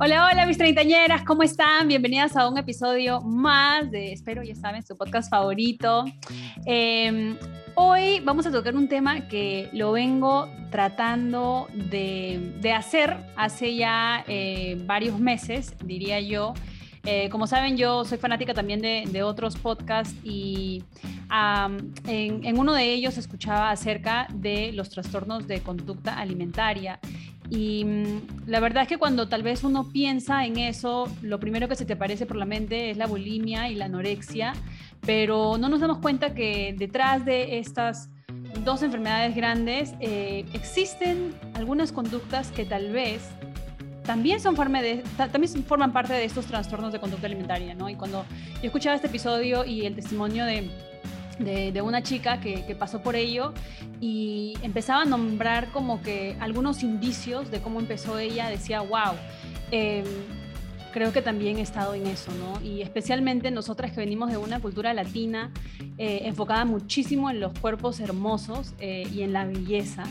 Hola, hola mis treintañeras, ¿cómo están? Bienvenidas a un episodio más de, espero ya saben, su podcast favorito. Em, hoy vamos a tocar un tema que lo vengo tratando de, hacer hace ya eh, varios meses, diría yo. Eh, como saben, yo soy fanática también de, otros podcasts y en, en, uno de ellos escuchaba acerca de los trastornos de conducta alimentaria y mm, la verdad es que cuando tal vez uno piensa en eso, lo primero que se te aparece por la mente es la bulimia y la anorexia, pero no nos damos cuenta que detrás de estas dos enfermedades grandes eh, existen algunas conductas que tal vez también, son de, también forman parte de estos trastornos de conducta alimentaria, ¿no? Y cuando yo escuchaba este episodio y el testimonio de de, una chica que, pasó por ello y empezaba a nombrar como que algunos indicios de cómo empezó ella, decía, wow, em, creo que también he estado en eso, ¿no? Y especialmente nosotras que venimos de una cultura latina eh, enfocada muchísimo en los cuerpos hermosos eh, y en la belleza.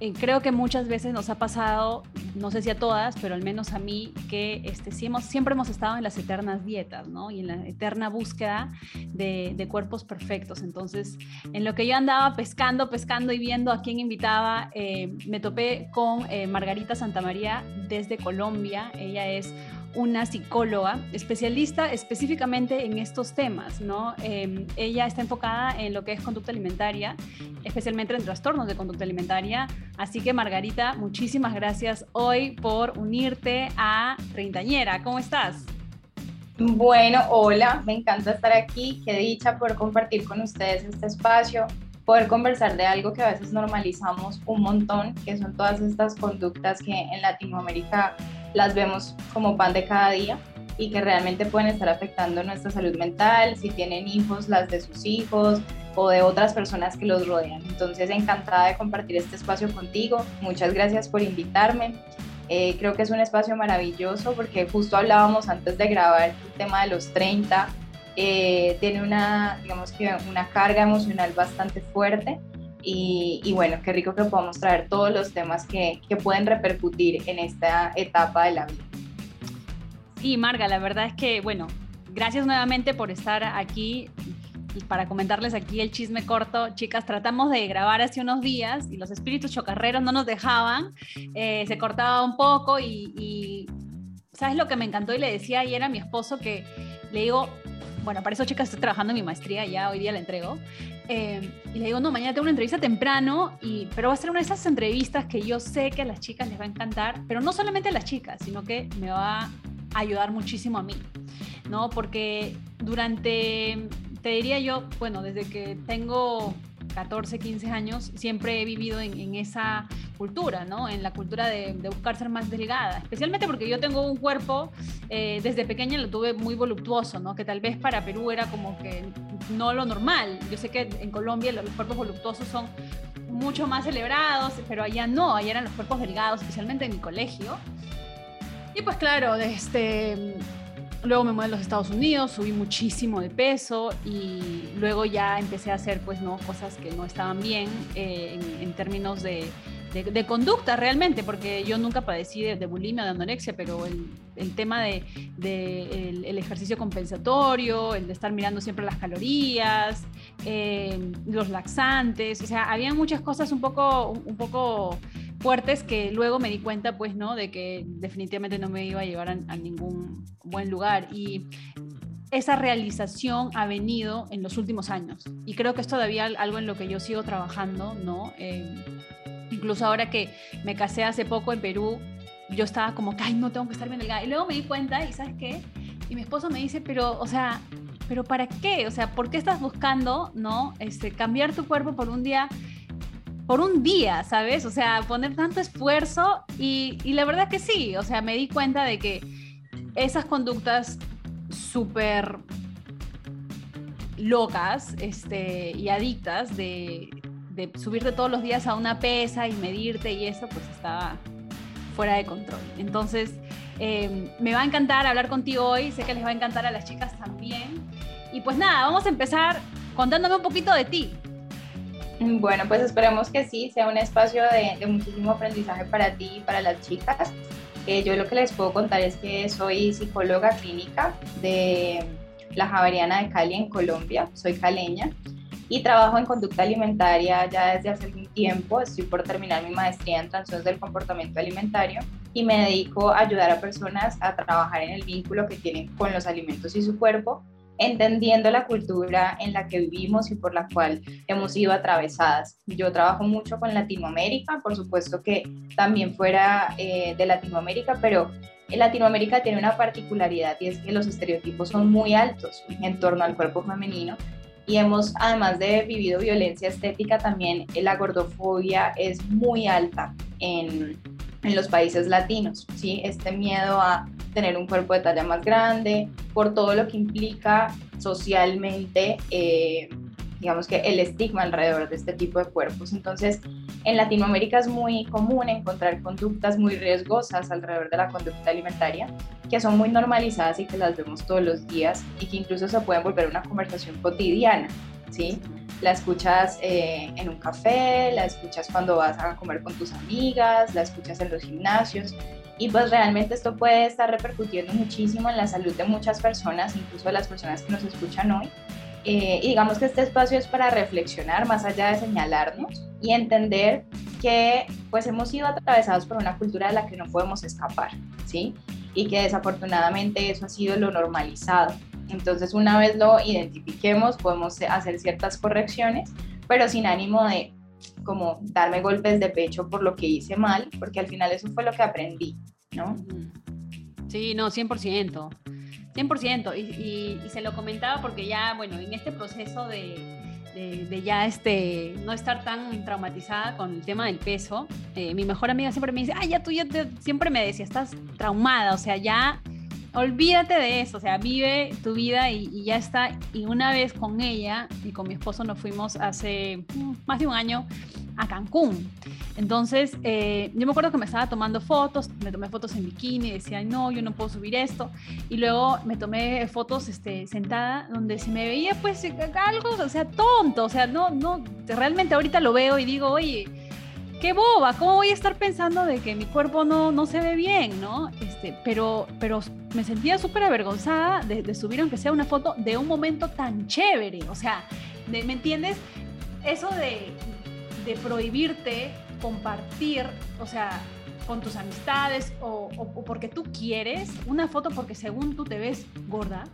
Eh, creo que muchas veces nos ha pasado, no sé si a todas, pero al menos a mí, que este, sí hemos, siempre hemos estado en las eternas dietas, ¿no? Y en la eterna búsqueda de, cuerpos perfectos. Entonces, en lo que yo andaba pescando, pescando y viendo a quién invitaba, eh, me topé con eh, Margarita Santamaría desde Colombia. Ella es una psicóloga especialista específicamente en estos temas, ¿no? Em, ella está enfocada en lo que es conducta alimentaria, especialmente en trastornos de conducta alimentaria. Así que Margarita, muchísimas gracias hoy por unirte a Treintañera. ¿Cómo estás? Bueno, hola, me encanta estar aquí. Qué dicha poder compartir con ustedes este espacio, poder conversar de algo que a veces normalizamos un montón, que son todas estas conductas que en Latinoamérica las vemos como pan de cada día y que realmente pueden estar afectando nuestra salud mental, si tienen hijos, las de sus hijos o de otras personas que los rodean. Entonces, encantada de compartir este espacio contigo. Muchas gracias por invitarme. Eh, creo que es un espacio maravilloso porque justo hablábamos antes de grabar el tema de los 30. Eh, tiene una, digamos que una carga emocional bastante fuerte y, bueno, qué rico que podamos traer todos los temas que, que pueden repercutir en esta etapa de la vida. Sí, Marga, la verdad es que, bueno, gracias nuevamente por estar aquí y para comentarles aquí el chisme corto, chicas, tratamos de grabar hace unos días y los espíritus chocarreros no nos dejaban, eh, se cortaba un poco y, y, ¿sabes lo que me encantó? Y le decía ayer a mi esposo que le digo, bueno, para eso chicas estoy trabajando en mi maestría, ya hoy día la entrego. Eh, y le digo, no, mañana tengo una entrevista temprano, y, pero va a ser una de esas entrevistas que yo sé que a las chicas les va a encantar, pero no solamente a las chicas, sino que me va a ayudar muchísimo a mí, ¿no? Porque durante, te diría yo, bueno, desde que tengo 14, 15 años, siempre he vivido en, esa cultura, ¿no? En la cultura de, buscar ser más delgada, especialmente porque yo tengo un cuerpo, eh, desde pequeña lo tuve muy voluptuoso, ¿no? Que tal vez para Perú era como que no lo normal. Yo sé que en Colombia los cuerpos voluptuosos son mucho más celebrados, pero allá no, allá eran los cuerpos delgados, especialmente en mi colegio. Y pues claro, este Luego me mudé a los Estados Unidos, subí muchísimo de peso y luego ya empecé a hacer pues no cosas que no estaban bien eh, en, términos de, de, conducta realmente, porque yo nunca padecí de, bulimia, de anorexia, pero el, el tema de, el, ejercicio compensatorio, el de estar mirando siempre las calorías, eh, los laxantes, o sea, había muchas cosas un poco, un poco fuertes que luego me di cuenta, pues, ¿no? De que definitivamente no me iba a llevar a, ningún buen lugar. Y esa realización ha venido en los últimos años. Y creo que es todavía algo en lo que yo sigo trabajando, ¿no? Eh, incluso ahora que me casé hace poco en Perú, yo estaba como que, ay, no tengo que estar bien delgada. Y luego me di cuenta, y ¿sabes qué? Y mi esposo me dice, pero, o sea, ¿pero para qué? O sea, ¿por qué estás buscando, no? Este, cambiar tu cuerpo por un día por un día, ¿sabes? O sea, poner tanto esfuerzo y, la verdad que sí, o sea, me di cuenta de que esas conductas súper locas este, y adictas de, de subirte todos los días a una pesa y medirte y eso, pues estaba fuera de control. Entonces, em, me va a encantar hablar contigo hoy, sé que les va a encantar a las chicas también. Y pues nada, vamos a empezar contándome un poquito de ti. Bueno, pues esperemos que sí, sea un espacio de, muchísimo aprendizaje para ti y para las chicas. Eh, yo lo que les puedo contar es que soy psicóloga clínica de la Javeriana de Cali en Colombia, soy caleña y trabajo en conducta alimentaria ya desde hace algún tiempo. Estoy por terminar mi maestría en trastornos del comportamiento alimentario y me dedico a ayudar a personas a trabajar en el vínculo que tienen con los alimentos y su cuerpo entendiendo la cultura en la que vivimos y por la cual hemos sido atravesadas. Yo trabajo mucho con Latinoamérica, por supuesto que también fuera eh, de Latinoamérica, pero en Latinoamérica tiene una particularidad y es que los estereotipos son muy altos en torno al cuerpo femenino y hemos, además de vivido violencia estética, también la gordofobia es muy alta en, en los países latinos, ¿sí? Este miedo a tener un cuerpo de talla más grande, por todo lo que implica socialmente, eh, digamos que el estigma alrededor de este tipo de cuerpos. Entonces, en Latinoamérica es muy común encontrar conductas muy riesgosas alrededor de la conducta alimentaria, que son muy normalizadas y que las vemos todos los días y que incluso se pueden volver una conversación cotidiana, ¿sí? La escuchas eh, en un café, la escuchas cuando vas a comer con tus amigas, la escuchas en los gimnasios y pues realmente esto puede estar repercutiendo muchísimo en la salud de muchas personas, incluso de las personas que nos escuchan hoy. Eh, y digamos que este espacio es para reflexionar más allá de señalarnos y entender que pues hemos sido atravesados por una cultura de la que no podemos escapar, ¿sí? Y que desafortunadamente eso ha sido lo normalizado. Entonces una vez lo identifiquemos podemos hacer ciertas correcciones, pero sin ánimo de como darme golpes de pecho por lo que hice mal, porque al final eso fue lo que aprendí, ¿no? Sí, no, 100%. 100%. Y, y, y se lo comentaba porque ya, bueno, en este proceso de, de, ya este, no estar tan traumatizada con el tema del peso, eh, mi mejor amiga siempre me dice, ay, ya tú ya siempre me decía, estás traumada, o sea, ya olvídate de eso, o sea, vive tu vida y, ya está. Y una vez con ella y con mi esposo nos fuimos hace mm, más de un año a Cancún. Entonces, eh, yo me acuerdo que me estaba tomando fotos, me tomé fotos en bikini, decía, no, yo no puedo subir esto. Y luego me tomé fotos este, sentada donde se me veía pues algo, o sea, tonto, o sea, no, no, realmente ahorita lo veo y digo, oye, qué boba, ¿cómo voy a estar pensando de que mi cuerpo no, no se ve bien, no? Este, pero, pero me sentía súper avergonzada de, subir, aunque sea una foto, de un momento tan chévere, o sea, ¿me entiendes? Eso de, de prohibirte compartir, o sea, con tus amistades o, porque tú quieres, una foto porque según tú te ves gorda,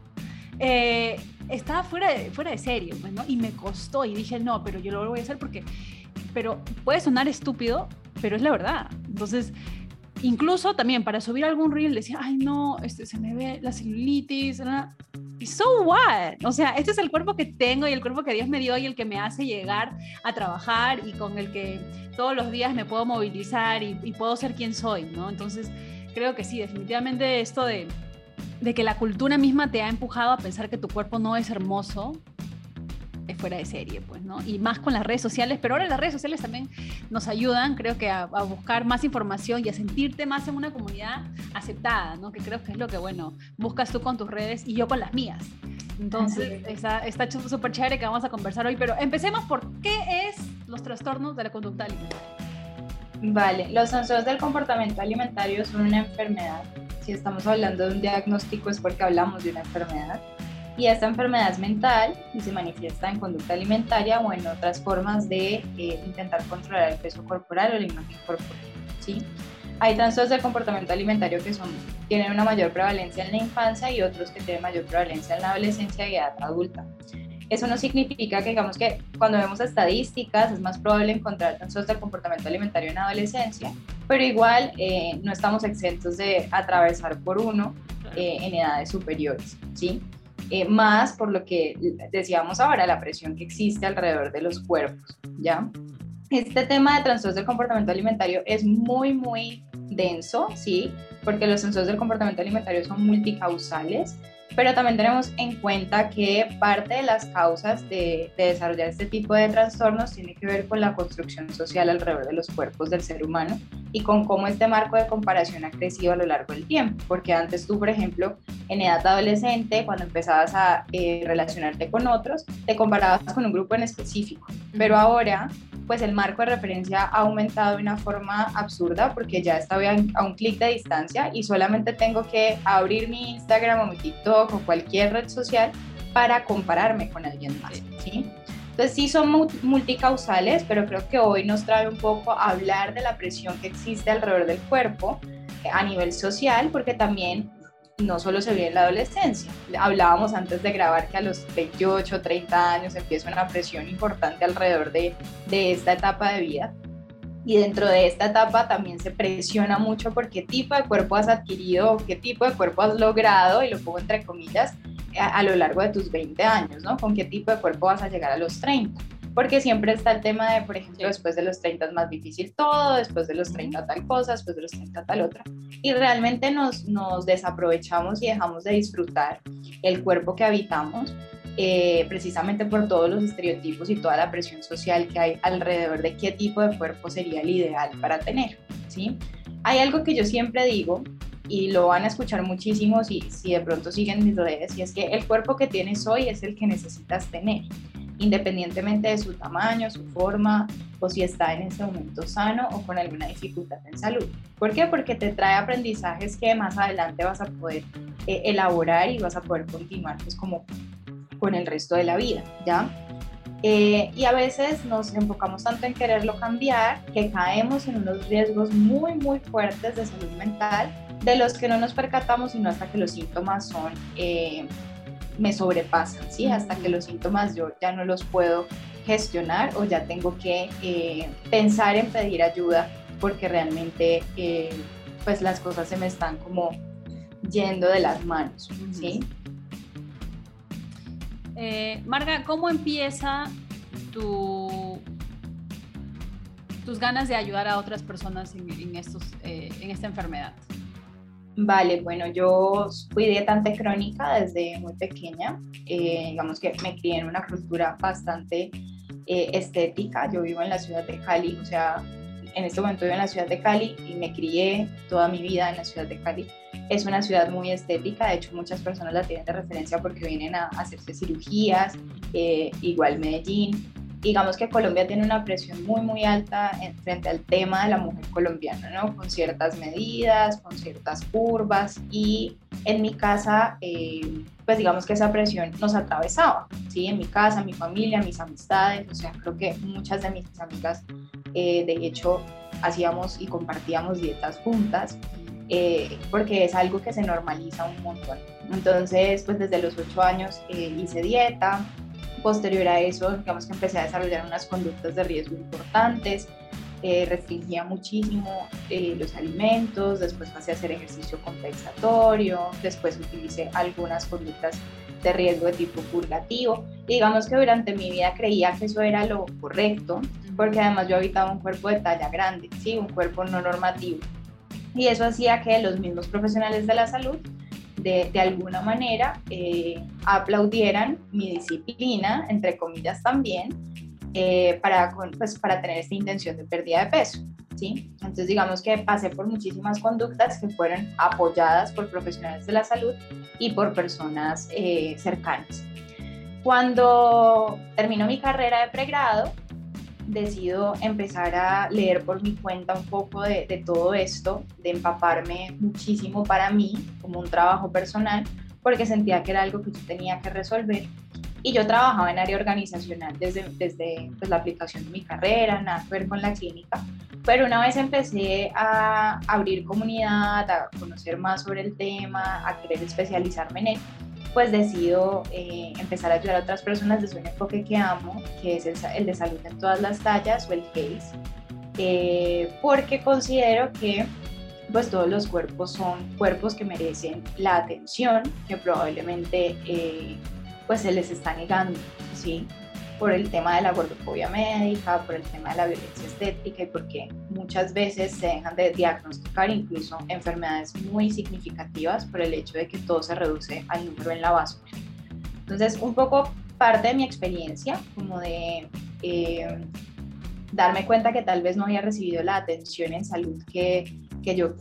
eh, estaba fuera de, fuera de serio, pues, ¿no? Y me costó y dije, no, pero yo lo voy a hacer porque pero puede sonar estúpido, pero es la verdad. Entonces, incluso también para subir algún reel decía, ay no, este, se me ve la celulitis, y so what? O sea, este es el cuerpo que tengo y el cuerpo que Dios me dio y el que me hace llegar a trabajar y con el que todos los días me puedo movilizar y, puedo ser quien soy, ¿no? Entonces, creo que sí, definitivamente esto de, de que la cultura misma te ha empujado a pensar que tu cuerpo no es hermoso, es fuera de serie, pues, ¿no? Y más con las redes sociales, pero ahora las redes sociales también nos ayudan, creo que, a, buscar más información y a sentirte más en una comunidad aceptada, ¿no? Que creo que es lo que, bueno, buscas tú con tus redes y yo con las mías. Entonces, está, está súper chévere que vamos a conversar hoy, pero empecemos por qué es los trastornos de la conducta alimentaria. Vale, los trastornos del comportamiento alimentario son una enfermedad. Si estamos hablando de un diagnóstico es porque hablamos de una enfermedad y esta enfermedad es mental y se manifiesta en conducta alimentaria o en otras formas de eh, intentar controlar el peso corporal o la imagen corporal. ¿sí? Hay trastornos del comportamiento alimentario que son, tienen una mayor prevalencia en la infancia y otros que tienen mayor prevalencia en la adolescencia y edad adulta. Eso no significa que, digamos que cuando vemos estadísticas es más probable encontrar trastornos del comportamiento alimentario en adolescencia, pero igual eh, no estamos exentos de atravesar por uno eh, en edades superiores, ¿sí? Eh, más por lo que decíamos ahora, la presión que existe alrededor de los cuerpos, ¿ya? Este tema de trastornos del comportamiento alimentario es muy, muy denso, ¿sí? Porque los trastornos del comportamiento alimentario son multicausales pero también tenemos en cuenta que parte de las causas de, desarrollar este tipo de trastornos tiene que ver con la construcción social alrededor de los cuerpos del ser humano y con cómo este marco de comparación ha crecido a lo largo del tiempo, porque antes tú, por ejemplo, en edad adolescente, cuando empezabas a eh, relacionarte con otros, te comparabas con un grupo en específico, pero ahora pues el marco de referencia ha aumentado de una forma absurda porque ya estoy a un clic de distancia y solamente tengo que abrir mi Instagram o mi TikTok o cualquier red social para compararme con alguien más. ¿sí? Entonces sí son multicausales, pero creo que hoy nos trae un poco a hablar de la presión que existe alrededor del cuerpo eh, a nivel social, porque también no solo se ve en la adolescencia. Hablábamos antes de grabar que a los 28, 30 años empieza una presión importante alrededor de, de esta etapa de vida. Y dentro de esta etapa también se presiona mucho por qué tipo de cuerpo has adquirido, qué tipo de cuerpo has logrado, y lo pongo entre comillas, a, a lo largo de tus 20 años, ¿no? Con qué tipo de cuerpo vas a llegar a los 30 porque siempre está el tema de, por ejemplo, después de los 30 es más difícil todo, después de los 30 tal cosa, después de los 30 tal otra. Y realmente nos, nos desaprovechamos y dejamos de disfrutar el cuerpo que habitamos, eh, precisamente por todos los estereotipos y toda la presión social que hay alrededor de qué tipo de cuerpo sería el ideal para tener. ¿sí? Hay algo que yo siempre digo y lo van a escuchar muchísimo si, si de pronto siguen mis redes, y es que el cuerpo que tienes hoy es el que necesitas tener independientemente de su tamaño, su forma o si está en ese momento sano o con alguna dificultad en salud. ¿Por qué? Porque te trae aprendizajes que más adelante vas a poder eh, elaborar y vas a poder continuar pues como con el resto de la vida, ¿ya? Eh, y a veces nos enfocamos tanto en quererlo cambiar que caemos en unos riesgos muy, muy fuertes de salud mental de los que no nos percatamos sino hasta que los síntomas son eh, me sobrepasan, ¿sí? Hasta que los síntomas yo ya no los puedo gestionar o ya tengo que eh, pensar en pedir ayuda porque realmente eh, pues las cosas se me están como yendo de las manos, ¿sí? Eh, Marga, ¿cómo empieza tu, tus ganas de ayudar a otras personas en, estos, en esta enfermedad? Vale, bueno, yo fui dietante crónica desde muy pequeña. Eh, digamos que me crié en una cultura bastante eh, estética. Yo vivo en la ciudad de Cali, o sea, en este momento vivo en la ciudad de Cali y me crié toda mi vida en la ciudad de Cali. Es una ciudad muy estética, de hecho muchas personas la tienen de referencia porque vienen a hacerse cirugías, eh, igual Medellín, digamos que Colombia tiene una presión muy, muy alta frente al tema de la mujer colombiana, ¿no? Con ciertas medidas, con ciertas curvas y en mi casa, eh, pues digamos que esa presión nos atravesaba, ¿sí? En mi casa, mi familia, mis amistades, o sea, creo que muchas de mis amigas, eh, de hecho, hacíamos y compartíamos dietas juntas. Eh, porque es algo que se normaliza un montón. Entonces, pues desde los ocho años hice dieta, Posterior a eso, digamos que empecé a desarrollar unas conductas de riesgo importantes, eh, restringía muchísimo eh, los alimentos, después pasé a hacer ejercicio compensatorio, después utilicé algunas conductas de riesgo de tipo purgativo. Y digamos que durante mi vida creía que eso era lo correcto, porque además yo habitaba un cuerpo de talla grande, ¿sí? un cuerpo no normativo. Y eso hacía que los mismos profesionales de la salud de, alguna manera eh, aplaudieran mi disciplina, entre comillas también, eh, para, pues, para tener esta intención de pérdida de peso. ¿sí? Entonces digamos que pasé por muchísimas conductas que fueron apoyadas por profesionales de la salud y por personas eh, cercanas. Cuando terminó mi carrera de pregrado, decido empezar a leer por mi cuenta un poco de, todo esto, de empaparme muchísimo para mí como un trabajo personal, porque sentía que era algo que yo tenía que resolver. Y yo trabajaba en área organizacional desde, desde pues, la aplicación de mi carrera, nada que ver con la clínica. Pero una vez empecé a abrir comunidad, a conocer más sobre el tema, a querer especializarme en él, pues decido eh, empezar a ayudar a otras personas desde un enfoque que amo, que es el, de salud en todas las tallas o el CASE, eh, porque considero que pues todos los cuerpos son cuerpos que merecen la atención que probablemente eh, pues se les está negando, ¿sí? Por el tema de la gordofobia médica, por el tema de la violencia estética y porque muchas veces se dejan de diagnosticar incluso enfermedades muy significativas por el hecho de que todo se reduce al número en la báscula. Entonces, un poco parte de mi experiencia, como de eh, darme cuenta que tal vez no había recibido la atención en salud que, que yo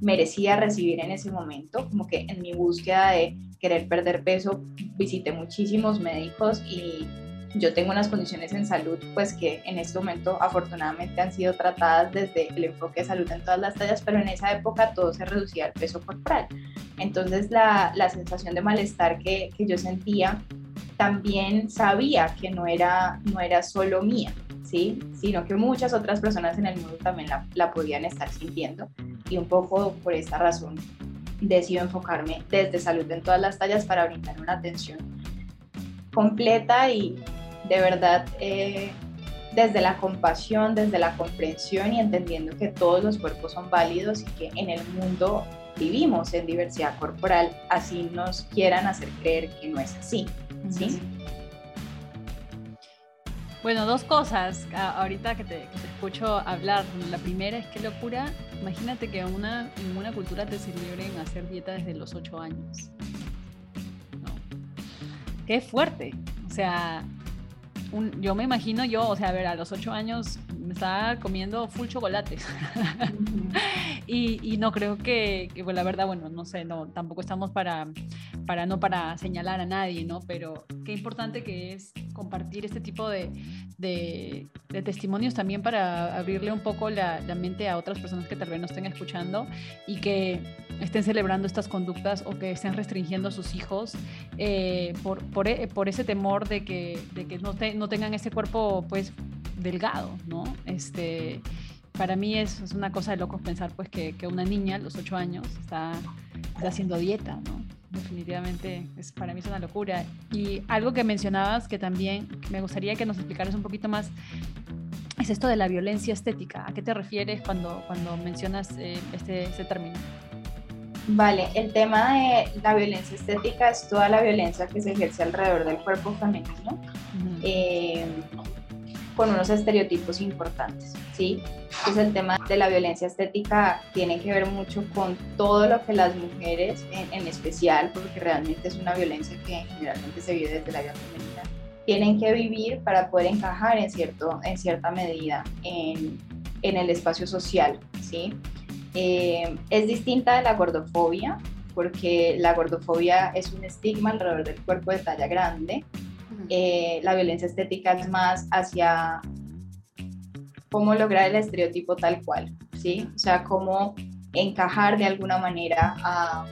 merecía recibir en ese momento, como que en mi búsqueda de querer perder peso visité muchísimos médicos y yo tengo unas condiciones en salud pues que en este momento afortunadamente han sido tratadas desde el enfoque de salud en todas las tallas, pero en esa época todo se reducía al peso corporal. Entonces la, la sensación de malestar que, que, yo sentía también sabía que no era, no era solo mía, ¿sí? sino que muchas otras personas en el mundo también la, la podían estar sintiendo y un poco por esta razón decido enfocarme desde salud en todas las tallas para brindar una atención completa y de verdad eh, desde la compasión, desde la comprensión y entendiendo que todos los cuerpos son válidos y que en el mundo vivimos en diversidad corporal, así nos quieran hacer creer que no es así. ¿sí? Bueno, dos cosas ahorita que te, escucho hablar. La primera es que locura, imagínate que una, en una cultura te celebren hacer dieta desde los ocho años. ¿No? Qué fuerte. O sea, yo me imagino yo, o sea, a ver, a los ocho años me estaba comiendo full chocolate. y, no creo que, que pues, la verdad, bueno, no sé, no, tampoco estamos para, para, no para señalar a nadie, ¿no? Pero qué importante que es compartir este tipo de, de, testimonios también para abrirle un poco la, la, mente a otras personas que tal vez no estén escuchando y que estén celebrando estas conductas o que estén restringiendo a sus hijos eh, por, por, e, por, ese temor de que, de que no, no tengan ese cuerpo pues delgado, ¿no? Este, para mí es, es una cosa de locos pensar pues que, que, una niña a los ocho años está, está haciendo dieta, ¿no? Definitivamente es, para mí es una locura. Y algo que mencionabas que también me gustaría que nos explicaras un poquito más es esto de la violencia estética. ¿A qué te refieres cuando, cuando mencionas eh, este, este término? Vale, el tema de la violencia estética es toda la violencia que se ejerce alrededor del cuerpo femenino eh, con unos estereotipos importantes, ¿sí? Entonces el tema de la violencia estética tiene que ver mucho con todo lo que las mujeres, en, especial, porque realmente es una violencia que generalmente se vive desde la vida femenina, tienen que vivir para poder encajar en, cierto, en cierta medida en, en el espacio social, ¿sí? Eh, es distinta de la gordofobia, porque la gordofobia es un estigma alrededor del cuerpo de talla grande. Eh, la violencia estética es más hacia cómo lograr el estereotipo tal cual, ¿sí? O sea, cómo encajar de alguna manera a,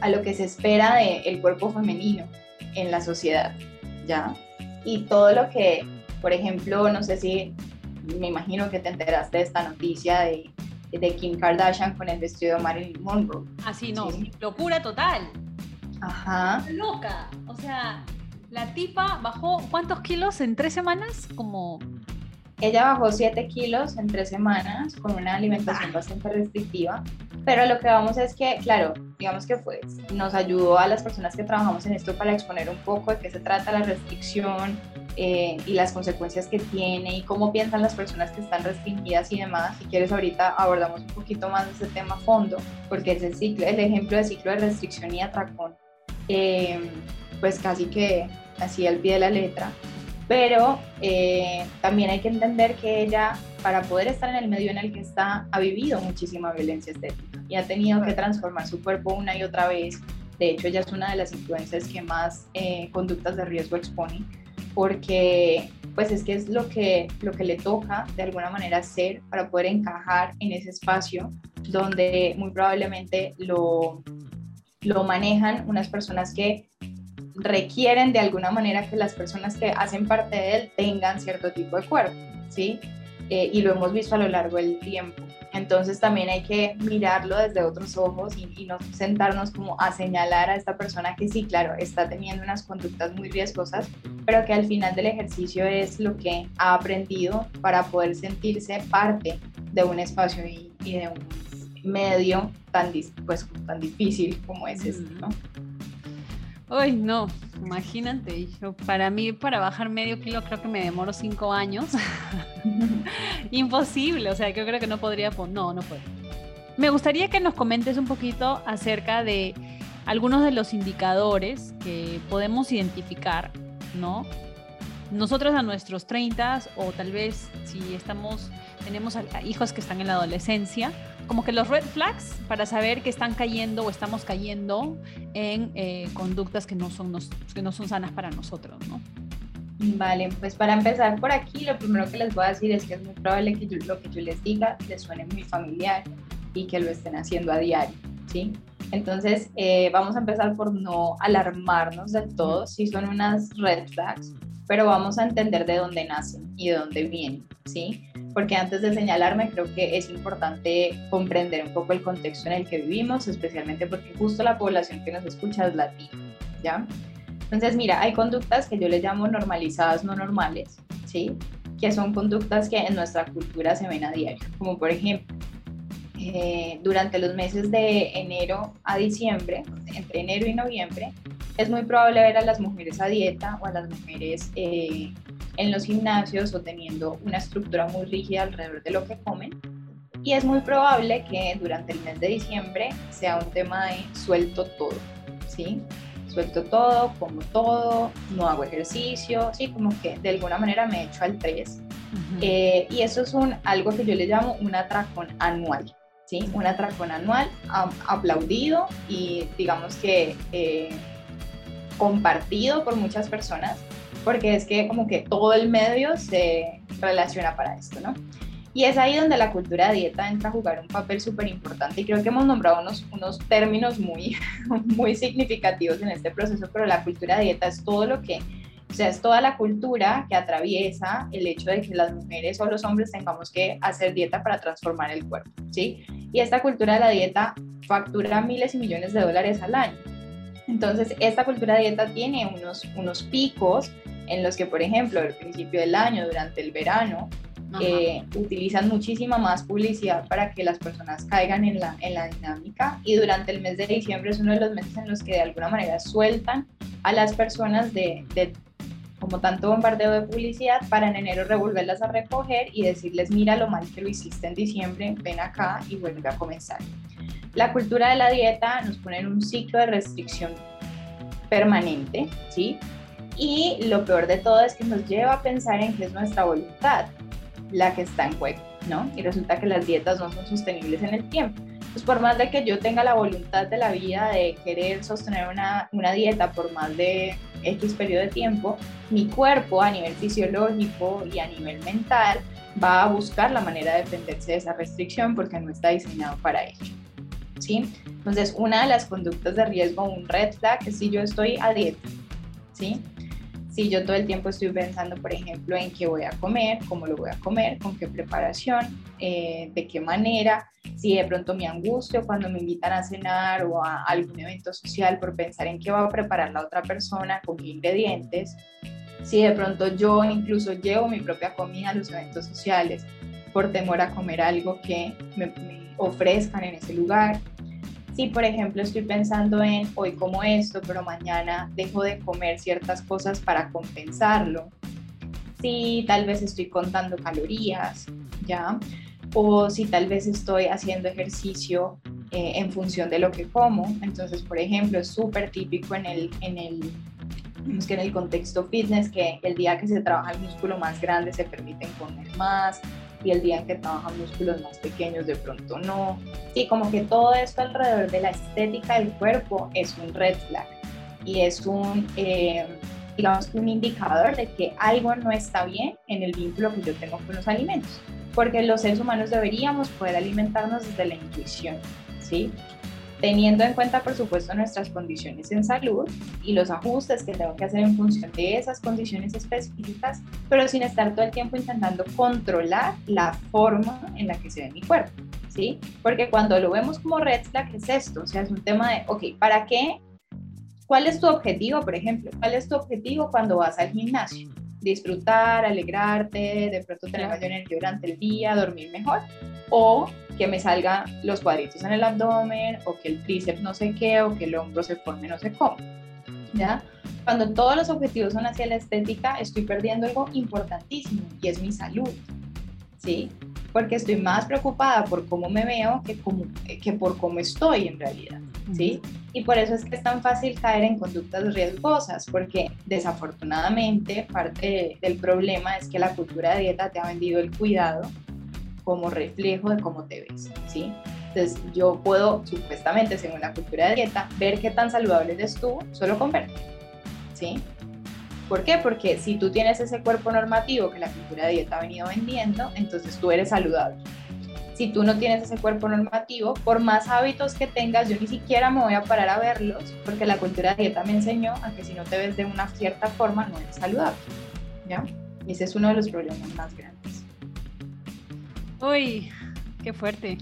a lo que se espera del cuerpo femenino en la sociedad, ¿ya? Y todo lo que, por ejemplo, no sé si, me imagino que te enteraste de esta noticia de de Kim Kardashian con el vestido de Marilyn Monroe. Así no, locura total. Ajá. Loca. O sea, la tipa bajó cuántos kilos en tres semanas? Como. Ella bajó 7 kilos en tres semanas con una alimentación bastante restrictiva, pero lo que vamos es que, claro, digamos que fue, nos ayudó a las personas que trabajamos en esto para exponer un poco de qué se trata la restricción, eh, y las consecuencias que tiene y cómo piensan las personas que están restringidas y demás. Si quieres, ahorita abordamos un poquito más de ese tema a fondo, porque ese ciclo, el ejemplo de ciclo de restricción y atracón, eh, pues casi que así al pie de la letra. Pero eh, también hay que entender que ella, para poder estar en el medio en el que está, ha vivido muchísima violencia estética y ha tenido que transformar su cuerpo una y otra vez. De hecho, ella es una de las influencias que más conductas de riesgo expone porque pues es que es lo que, lo que le toca de alguna manera hacer para poder encajar en ese espacio donde muy probablemente lo, lo manejan unas personas que requieren de alguna manera que las personas que hacen parte de él tengan cierto tipo de cuerpo, ¿sí? Eh, y lo hemos visto a lo largo del tiempo. Entonces también hay que mirarlo desde otros ojos y, no sentarnos como a señalar a esta persona que sí, claro, está teniendo unas conductas muy riesgosas, pero que al final del ejercicio es lo que ha aprendido para poder sentirse parte de un espacio y, de un medio tan, pues, tan difícil como es este, ¿no? Ay, no, Imagínate, para mí, para bajar medio kilo, creo que me demoro cinco años. Imposible, o sea, yo creo que no podría, no, no puedo. Me gustaría que nos comentes un poquito acerca de algunos de los indicadores que podemos identificar, ¿no? Nosotros a nuestros 30 o tal vez si estamos, tenemos hijos que están en la adolescencia, como que los red flags para saber que están cayendo o estamos cayendo en eh, conductas que no, son, que no son sanas para nosotros, ¿no? Vale, pues para empezar por aquí, lo primero que les voy a decir es que es muy probable que lo que yo les diga les suene muy familiar y que lo estén haciendo a diario, ¿sí? Entonces, eh, vamos a empezar por no alarmarnos del todo, si son unas red flags, pero vamos a entender de dónde nacen y de dónde vienen, ¿sí? Porque antes de señalarme, creo que es importante comprender un poco el contexto en el que vivimos, especialmente porque justo la población que nos escucha es latina, ¿ya? Entonces, mira, hay conductas que yo les llamo normalizadas no normales, ¿sí? Que son conductas que en nuestra cultura se ven a diario, como por ejemplo, eh, durante los meses de enero a diciembre, entre enero y noviembre, es muy probable ver a las mujeres a dieta o a las mujeres eh, en los gimnasios o teniendo una estructura muy rígida alrededor de lo que comen. Y es muy probable que durante el mes de diciembre sea un tema de suelto todo, ¿sí? Suelto todo, como todo, no hago ejercicio, ¿sí? Como que de alguna manera me echo al 3. Eh, y eso es un, algo que yo le llamo un atracón anual, ¿sí? Un atracón anual aplaudido y digamos que eh, compartido por muchas personas, porque es que como que todo el medio se relaciona para esto, ¿no? Y es ahí donde la cultura de dieta entra a jugar un papel súper importante y creo que hemos nombrado unos, unos términos muy, muy significativos en este proceso, pero la cultura de dieta es todo lo que o sea, es toda la cultura que atraviesa el hecho de que las mujeres o los hombres tengamos que hacer dieta para transformar el cuerpo, ¿sí? Y esta cultura de la dieta factura miles y millones de dólares al año. Entonces, esta cultura de dieta tiene unos, unos picos en los que, por ejemplo, al principio del año, durante el verano, eh, utilizan muchísima más publicidad para que las personas caigan en la, en la dinámica y durante el mes de diciembre es uno de los meses en los que de alguna manera sueltan a las personas de, de como tanto bombardeo de publicidad, para en enero revolverlas a recoger y decirles, mira lo mal que lo hiciste en diciembre, ven acá y vuelve a comenzar. La cultura de la dieta nos pone en un ciclo de restricción permanente, ¿sí? Y lo peor de todo es que nos lleva a pensar en que es nuestra voluntad la que está en juego, ¿no? Y resulta que las dietas no son sostenibles en el tiempo pues por más de que yo tenga la voluntad de la vida de querer sostener una, una dieta por más de X periodo de tiempo, mi cuerpo a nivel fisiológico y a nivel mental va a buscar la manera de defenderse de esa restricción porque no está diseñado para ello. ¿Sí? Entonces, una de las conductas de riesgo, un red flag, es si yo estoy a dieta, ¿sí? Si yo todo el tiempo estoy pensando, por ejemplo, en qué voy a comer, cómo lo voy a comer, con qué preparación, eh, de qué manera, si de pronto me angustio cuando me invitan a cenar o a algún evento social por pensar en qué va a preparar la otra persona, con qué ingredientes, si de pronto yo incluso llevo mi propia comida a los eventos sociales por temor a comer algo que me, me ofrezcan en ese lugar, si, por ejemplo, estoy pensando en hoy como esto, pero mañana dejo de comer ciertas cosas para compensarlo. Si tal vez estoy contando calorías, ¿ya? O si tal vez estoy haciendo ejercicio eh, en función de lo que como. Entonces, por ejemplo, es súper típico en el, en el que en el contexto fitness que el día que se trabaja el músculo más grande se permiten comer más, y el día en que trabajan músculos más pequeños de pronto no. Sí, como que todo esto alrededor de la estética del cuerpo es un red flag y es un, eh, digamos, un indicador de que algo no está bien en el vínculo que yo tengo con los alimentos, porque los seres humanos deberíamos poder alimentarnos desde la intuición, ¿sí? Teniendo en cuenta, por supuesto, nuestras condiciones en salud y los ajustes que tengo que hacer en función de esas condiciones específicas, pero sin estar todo el tiempo intentando controlar la forma en la que se ve mi cuerpo, ¿sí? Porque cuando lo vemos como red flag es esto, o sea, es un tema de, ok, ¿para qué? ¿Cuál es tu objetivo, por ejemplo? ¿Cuál es tu objetivo cuando vas al gimnasio? disfrutar, alegrarte, de pronto tener mayor energía durante el día, dormir mejor, o que me salgan los cuadritos en el abdomen, o que el tríceps no sé qué, o que el hombro se forme no sé cómo. ¿ya? Cuando todos los objetivos son hacia la estética, estoy perdiendo algo importantísimo y es mi salud, ¿sí? Porque estoy más preocupada por cómo me veo que, como, que por cómo estoy en realidad, ¿sí? Y por eso es que es tan fácil caer en conductas riesgosas, porque desafortunadamente parte del problema es que la cultura de dieta te ha vendido el cuidado como reflejo de cómo te ves, ¿sí? Entonces yo puedo, supuestamente, según la cultura de dieta, ver qué tan saludable eres tú solo con verte, ¿sí? ¿Por qué? Porque si tú tienes ese cuerpo normativo que la cultura de dieta ha venido vendiendo, entonces tú eres saludable si tú no tienes ese cuerpo normativo, por más hábitos que tengas, yo ni siquiera me voy a parar a verlos, porque la cultura de dieta me enseñó a que si no te ves de una cierta forma, no eres saludable. ¿Ya? Ese es uno de los problemas más grandes. Uy, qué fuerte,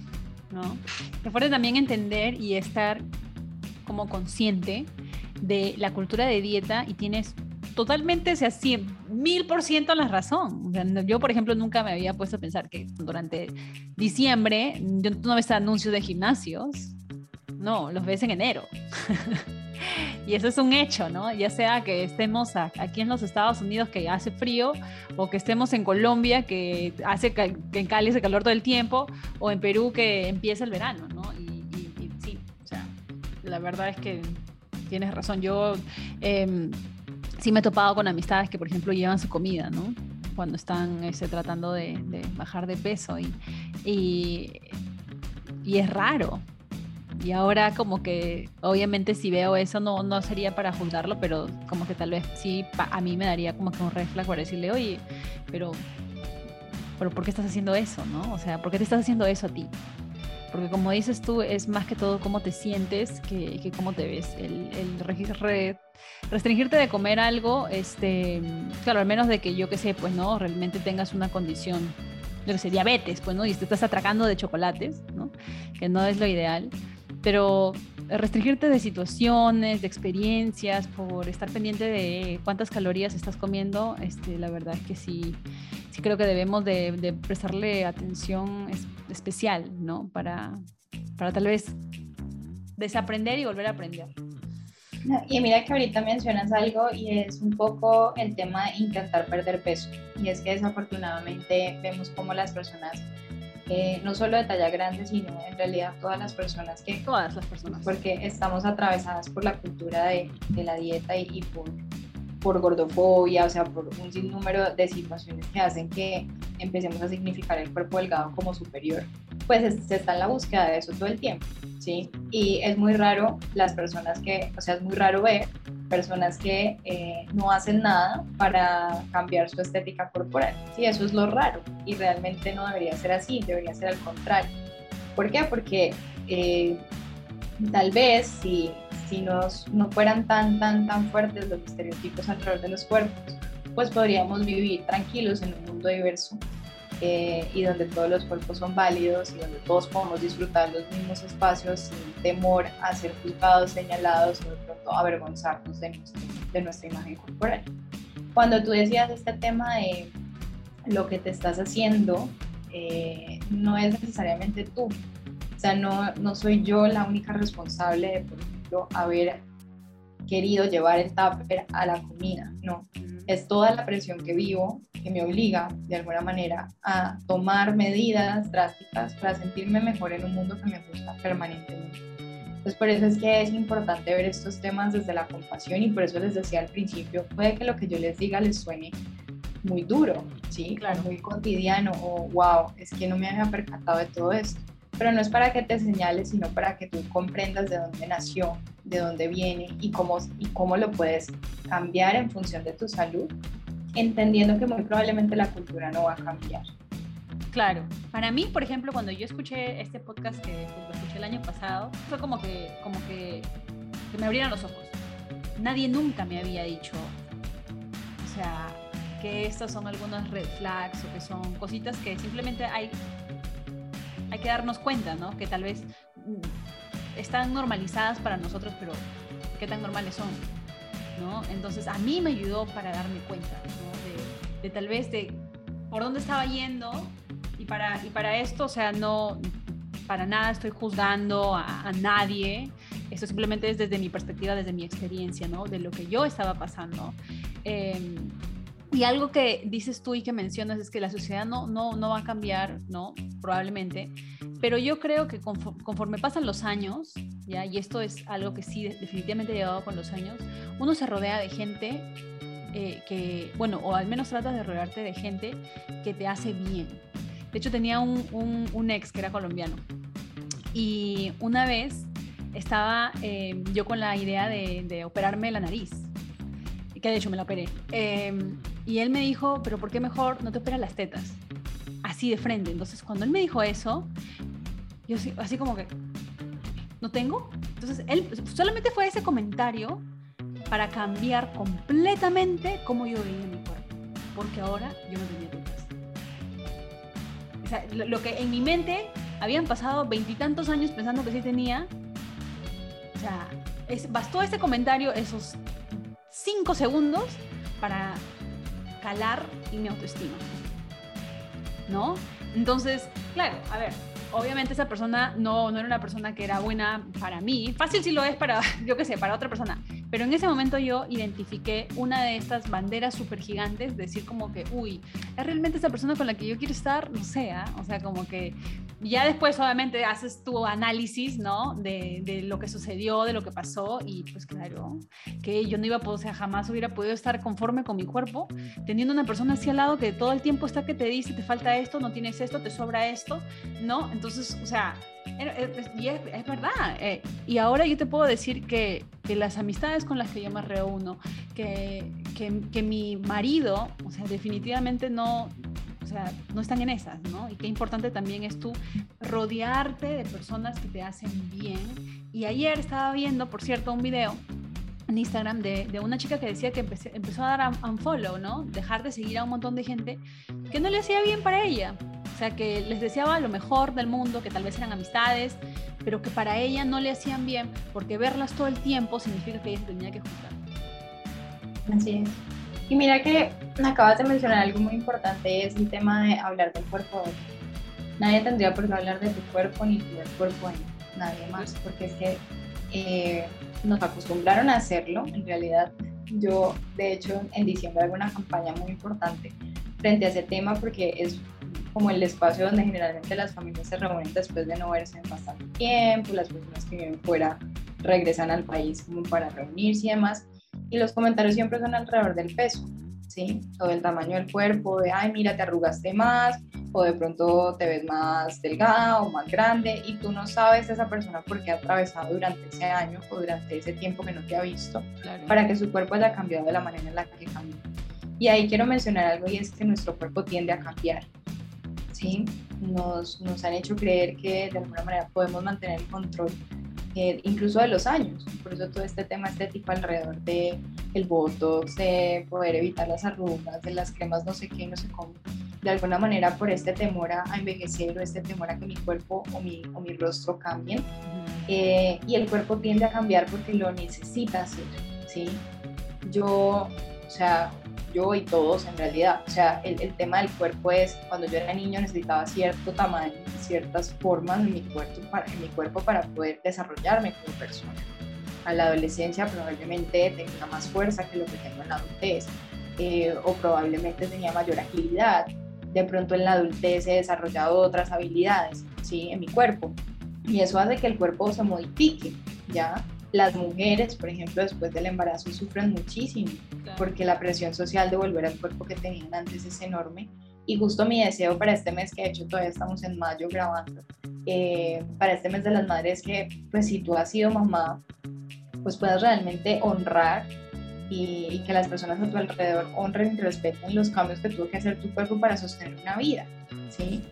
¿no? Qué fuerte también entender y estar como consciente de la cultura de dieta y tienes totalmente, o sea, mil por ciento la razón. yo, por ejemplo, nunca me había puesto a pensar que durante diciembre yo no ves anuncios de gimnasios. No, los ves en enero. y eso es un hecho, ¿no? Ya sea que estemos aquí en los Estados Unidos que hace frío, o que estemos en Colombia que hace que en Cali hace calor todo el tiempo, o en Perú que empieza el verano, ¿no? Y, sí, o sea, la verdad es que tienes razón. Yo eh, sí me he topado con amistades que, por ejemplo, llevan su comida, ¿no? Cuando están este, tratando de, bajar de peso y, y, es raro. Y ahora como que, obviamente si veo eso no, no sería para juzgarlo, pero como que tal vez sí, a mí me daría como que un reflejo para decirle, oye, pero, pero ¿por qué estás haciendo eso, no? O sea, ¿por qué te estás haciendo eso a ti? Porque como dices tú, es más que todo cómo te sientes que, que cómo te ves. El, el restringirte de comer algo, este, claro, al menos de que yo que sé, pues no, realmente tengas una condición, yo que sé, diabetes, pues no, y te estás atracando de chocolates, ¿no? Que no es lo ideal, pero restringirte de situaciones, de experiencias, por estar pendiente de cuántas calorías estás comiendo, este, la verdad que sí, sí creo que debemos de, prestarle atención especial, ¿no? Para, para tal vez desaprender y volver a aprender. Y mira que ahorita mencionas algo y es un poco el tema de intentar perder peso. Y es que desafortunadamente vemos como las personas, eh, no solo de talla grande, sino en realidad todas las personas que... Todas las personas. Porque estamos atravesadas por la cultura de, de la dieta y, y por por gordofobia, o sea, por un sinnúmero de situaciones que hacen que empecemos a significar el cuerpo delgado como superior, pues se está en la búsqueda de eso todo el tiempo, ¿sí? Y es muy raro las personas que, o sea, es muy raro ver personas que eh, no hacen nada para cambiar su estética corporal, ¿sí? Eso es lo raro y realmente no debería ser así, debería ser al contrario. ¿Por qué? Porque eh, tal vez si si no fueran tan, tan, tan fuertes los estereotipos alrededor de los cuerpos, pues podríamos vivir tranquilos en un mundo diverso eh, y donde todos los cuerpos son válidos y donde todos podemos disfrutar los mismos espacios sin temor a ser juzgados, señalados o de pronto avergonzarnos de, de nuestra imagen corporal. Cuando tú decías este tema de lo que te estás haciendo, eh, no es necesariamente tú. O sea, no, no soy yo la única responsable de, por haber querido llevar el tupper a la comida, no. Es toda la presión que vivo que me obliga, de alguna manera, a tomar medidas drásticas para sentirme mejor en un mundo que me gusta permanentemente. Entonces, por eso es que es importante ver estos temas desde la compasión y por eso les decía al principio, puede que lo que yo les diga les suene muy duro, ¿sí? Claro. Muy cotidiano o wow, es que no me había percatado de todo esto pero no es para que te señales, sino para que tú comprendas de dónde nació, de dónde viene y cómo, y cómo lo puedes cambiar en función de tu salud, entendiendo que muy probablemente la cultura no va a cambiar. Claro, para mí, por ejemplo, cuando yo escuché este podcast que lo escuché el año pasado, fue como que, como que, me abrieron los ojos. Nadie nunca me había dicho, o sea, que estos son algunos red flags o que son cositas que simplemente hay hay que darnos cuenta, ¿no? Que tal vez mm, están normalizadas para nosotros, pero ¿qué tan normales son? ¿No? Entonces a mí me ayudó para darme cuenta, de, tal vez de por dónde estaba yendo y para, y para esto, o sea, no, para nada estoy juzgando a, nadie, Eso simplemente es desde mi perspectiva, desde mi experiencia, ¿no? De lo que yo estaba pasando. Em, y algo que dices tú y que mencionas es que la sociedad no, no, no va a cambiar, ¿no? Probablemente. Pero yo creo que conforme, pasan los años, ¿ya? y esto es algo que sí definitivamente ha llegado con los años, uno se rodea de gente eh, que, bueno, o al menos tratas de rodearte de gente que te hace bien. De hecho, tenía un, un, ex que era colombiano. Y una vez estaba eh, yo con la idea de, de, operarme la nariz, que de hecho me la operé. Em, y él me dijo, pero ¿por qué mejor no te operas las tetas? Así de frente. Entonces, cuando él me dijo eso, yo así, como que, ¿no tengo? Entonces, él solamente fue ese comentario para cambiar completamente cómo yo veía mi cuerpo. Porque ahora yo no tenía tetas. O sea, lo, que en mi mente habían pasado veintitantos años pensando que sí tenía. O sea, bastó ese comentario, esos cinco segundos, para calar y mi autoestima. ¿No? Entonces, claro, a ver, obviamente esa persona no, no era una persona que era buena para mí. Fácil si lo es para, yo qué sé, para otra persona. Pero en ese momento yo identifiqué una de estas banderas súper gigantes, decir como que, uy, ¿es realmente esa persona con la que yo quiero estar? No sé, ¿ah? o sea, como que ya después obviamente haces tu análisis, ¿no? De, de, lo que sucedió, de lo que pasó y pues claro, que yo no iba a poder, o sea, jamás hubiera podido estar conforme con mi cuerpo, teniendo una persona así al lado que todo el tiempo está que te dice, te falta esto, no tienes esto, te sobra esto, ¿no? Entonces, o sea, y es, verdad. Eh, y ahora yo te puedo decir que, que, las amistades con las que yo me reúno, que, que, que, mi marido, o sea, definitivamente no, sea, no están en esas, ¿no? Y qué importante también es tú rodearte de personas que te hacen bien. Y ayer estaba viendo, por cierto, un video en Instagram de, de una chica que decía que empezó a dar unfollow, ¿no? Dejar de seguir a un montón de gente que no le hacía bien para ella. O sea, que les deseaba lo mejor del mundo, que tal vez eran amistades, pero que para ella no le hacían bien, porque verlas todo el tiempo significa que ella se tenía que juntar. Así es. Y mira que acabas de mencionar algo muy importante, es el tema de hablar del cuerpo. Nadie tendría por qué hablar de tu cuerpo ni tu cuerpo en nadie más, porque es que eh, nos acostumbraron a hacerlo. En realidad, yo, de hecho, en diciembre hago una campaña muy importante frente a ese tema porque es como el espacio donde generalmente las familias se reúnen después de no verse en bastante tiempo, las personas que viven fuera regresan al país como para reunirse y demás, y los comentarios siempre son alrededor del peso, ¿sí? O del tamaño del cuerpo, de, ay, mira, te arrugaste más, o de pronto te ves más delgada o más grande, y tú no sabes esa persona por qué ha atravesado durante ese año o durante ese tiempo que no te ha visto, para que su cuerpo haya cambiado de la manera en la que cambió. Y ahí quiero mencionar algo y es que nuestro cuerpo tiende a cambiar. ¿sí? Nos, nos han hecho creer que de alguna manera podemos mantener el control eh, incluso de los años. Por eso todo este tema estético alrededor de el botox, de poder evitar las arrugas, de las cremas no sé qué, no sé cómo. De alguna manera por este temor a, envejecer o este temor a que mi cuerpo o mi, o mi rostro cambien. Eh, y el cuerpo tiende a cambiar porque lo necesita hacer, ¿sí? Yo, o sea, y todos en realidad. O sea, el, el, tema del cuerpo es, cuando yo era niño necesitaba cierto tamaño, ciertas formas en mi, cuerpo para, en mi cuerpo para poder desarrollarme como persona. A la adolescencia probablemente tenía más fuerza que lo que tengo en la adultez, eh, o probablemente tenía mayor agilidad. De pronto en la adultez he desarrollado otras habilidades, ¿sí? En mi cuerpo. Y eso hace que el cuerpo se modifique, ¿ya? Las mujeres, por ejemplo, después del embarazo sufren muchísimo porque la presión social de volver al cuerpo que tenían antes es enorme. Y justo mi deseo para este mes, que de hecho todavía estamos en mayo grabando, eh, para este mes de las madres, que pues si tú has sido mamá, pues puedas realmente honrar y, que las personas a tu alrededor honren y respeten los cambios que tuvo que hacer tu cuerpo para sostener una vida, ¿sí?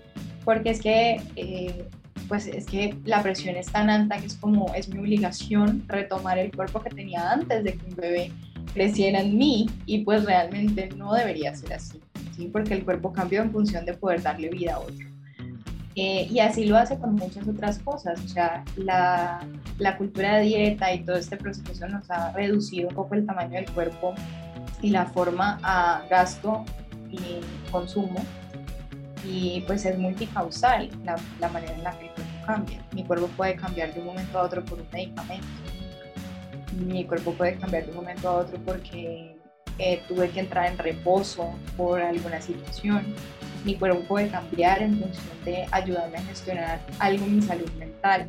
Porque es que eh, pues es que la presión es tan alta que es como es mi obligación retomar el cuerpo que tenía antes de que un bebé creciera en mí y pues realmente no debería ser así, ¿sí? porque el cuerpo cambió en función de poder darle vida a otro. Eh, y así lo hace con muchas otras cosas, o sea, la, la cultura de dieta y todo este proceso nos ha reducido un poco el tamaño del cuerpo y la forma a gasto y consumo y pues es multicausal la, manera en la que el cuerpo cambia. Mi cuerpo puede cambiar de un momento a otro por un medicamento, mi cuerpo puede cambiar de un momento a otro porque eh, tuve que entrar en reposo por alguna situación. Mi cuerpo puede cambiar en función de ayudarme a gestionar algo en mi salud mental.